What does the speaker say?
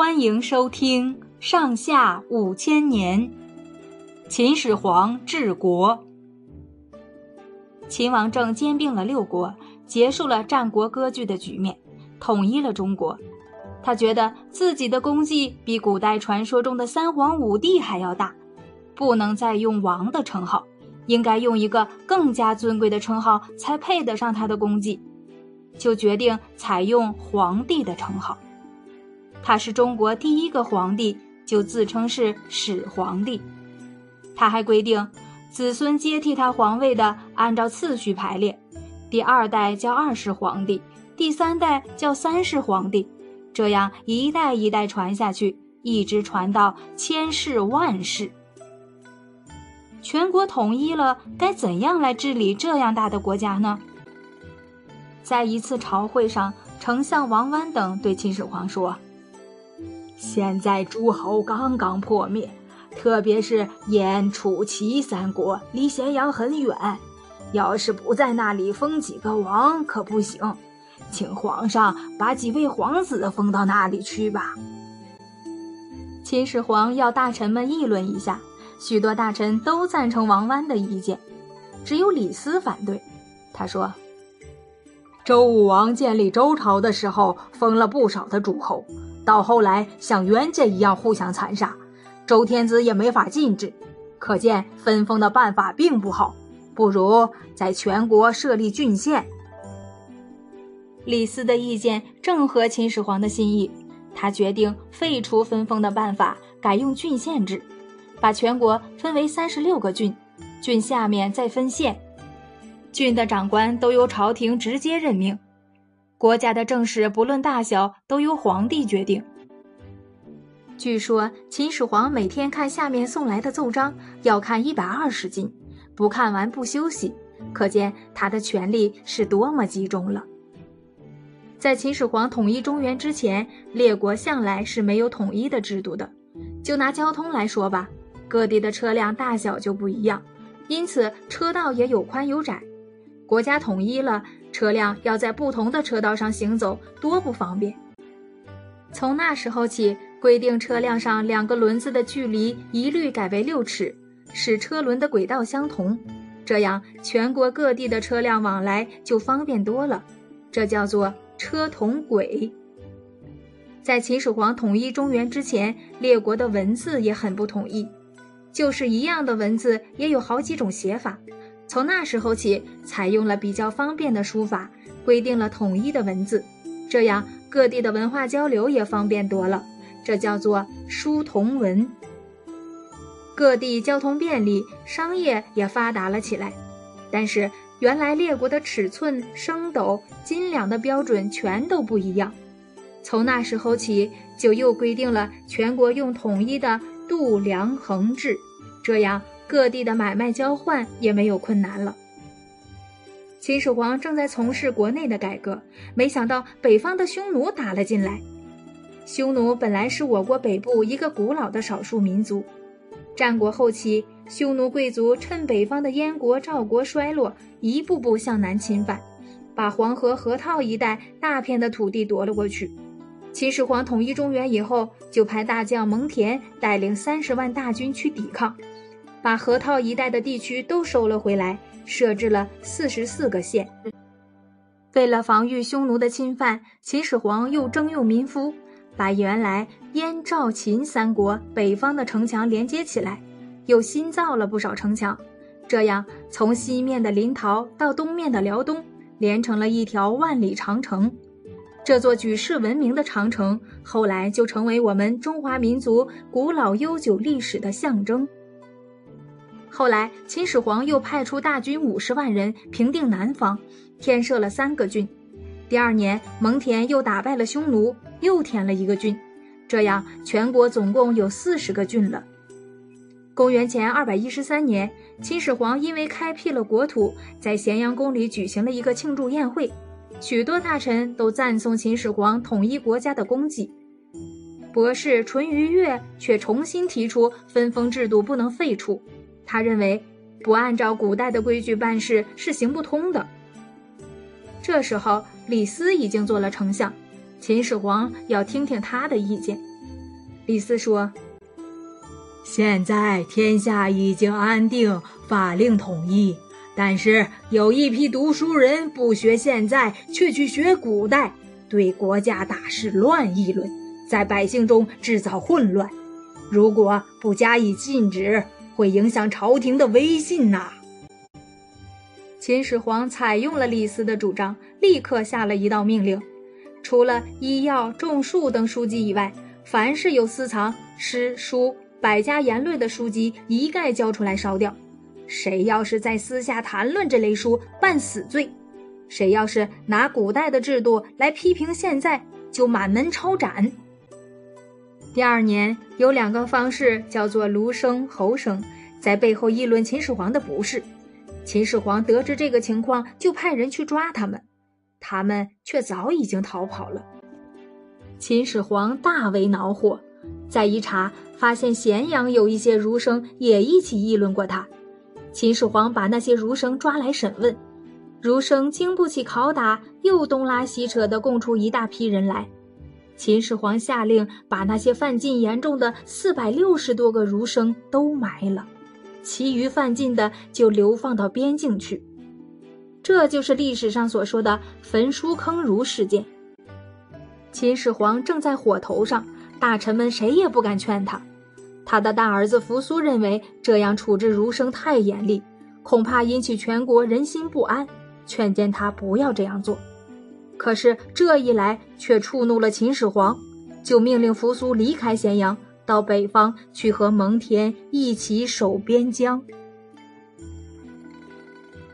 欢迎收听《上下五千年》，秦始皇治国。秦王政兼并了六国，结束了战国割据的局面，统一了中国。他觉得自己的功绩比古代传说中的三皇五帝还要大，不能再用王的称号，应该用一个更加尊贵的称号才配得上他的功绩，就决定采用皇帝的称号。他是中国第一个皇帝，就自称是始皇帝。他还规定，子孙接替他皇位的按照次序排列，第二代叫二世皇帝，第三代叫三世皇帝，这样一代一代传下去，一直传到千世万世。全国统一了，该怎样来治理这样大的国家呢？在一次朝会上，丞相王湾等对秦始皇说。现在诸侯刚刚破灭，特别是燕、楚、齐三国离咸阳很远，要是不在那里封几个王可不行，请皇上把几位皇子封到那里去吧。秦始皇要大臣们议论一下，许多大臣都赞成王湾的意见，只有李斯反对。他说：“周武王建立周朝的时候，封了不少的诸侯。”到后来像袁家一样互相残杀，周天子也没法禁止，可见分封的办法并不好，不如在全国设立郡县。李斯的意见正合秦始皇的心意，他决定废除分封的办法，改用郡县制，把全国分为三十六个郡，郡下面再分县，郡的长官都由朝廷直接任命。国家的政事不论大小都由皇帝决定。据说秦始皇每天看下面送来的奏章要看一百二十斤，不看完不休息，可见他的权力是多么集中了。在秦始皇统一中原之前，列国向来是没有统一的制度的。就拿交通来说吧，各地的车辆大小就不一样，因此车道也有宽有窄。国家统一了。车辆要在不同的车道上行走，多不方便。从那时候起，规定车辆上两个轮子的距离一律改为六尺，使车轮的轨道相同，这样全国各地的车辆往来就方便多了。这叫做车同轨。在秦始皇统一中原之前，列国的文字也很不统一，就是一样的文字也有好几种写法。从那时候起，采用了比较方便的书法，规定了统一的文字，这样各地的文化交流也方便多了。这叫做书同文。各地交通便利，商业也发达了起来。但是原来列国的尺寸、升斗、斤两的标准全都不一样。从那时候起，就又规定了全国用统一的度量衡制，这样。各地的买卖交换也没有困难了。秦始皇正在从事国内的改革，没想到北方的匈奴打了进来。匈奴本来是我国北部一个古老的少数民族，战国后期，匈奴贵族趁北方的燕国、赵国衰落，一步步向南侵犯，把黄河河套一带大片的土地夺了过去。秦始皇统一中原以后，就派大将蒙恬带领三十万大军去抵抗。把河套一带的地区都收了回来，设置了四十四个县。为了防御匈奴的侵犯，秦始皇又征用民夫，把原来燕、赵、秦三国北方的城墙连接起来，又新造了不少城墙。这样，从西面的临洮到东面的辽东，连成了一条万里长城。这座举世闻名的长城，后来就成为我们中华民族古老悠久历史的象征。后来，秦始皇又派出大军五十万人平定南方，添设了三个郡。第二年，蒙恬又打败了匈奴，又添了一个郡。这样，全国总共有四十个郡了。公元前二百一十三年，秦始皇因为开辟了国土，在咸阳宫里举行了一个庆祝宴会，许多大臣都赞颂秦始皇统一国家的功绩。博士淳于越却重新提出分封制度不能废除。他认为，不按照古代的规矩办事是行不通的。这时候，李斯已经做了丞相，秦始皇要听听他的意见。李斯说：“现在天下已经安定，法令统一，但是有一批读书人不学现在，却去学古代，对国家大事乱议论，在百姓中制造混乱。如果不加以禁止，会影响朝廷的威信呐。”秦始皇采用了李斯的主张，立刻下了一道命令：除了医药、种树等书籍以外，凡是有私藏诗书、百家言论的书籍，一概交出来烧掉。谁要是在私下谈论这类书，办死罪；谁要是拿古代的制度来批评现在，就满门抄斩。第二年，有两个方士叫做卢生、侯生，在背后议论秦始皇的不是。秦始皇得知这个情况，就派人去抓他们，他们却早已经逃跑了。秦始皇大为恼火，再一查，发现咸阳有一些儒生也一起议论过他。秦始皇把那些儒生抓来审问，儒生经不起拷打，又东拉西扯地供出一大批人来。秦始皇下令把那些犯禁严重的四百六十多个儒生都埋了。其余犯禁的就流放到边境去，这就是历史上所说的“焚书坑儒”事件。秦始皇正在火头上，大臣们谁也不敢劝他。他的大儿子扶苏认为这样处置儒生太严厉，恐怕引起全国人心不安，劝谏他不要这样做。可是这一来却触怒了秦始皇，就命令扶苏离开咸阳。到北方去和蒙恬一起守边疆。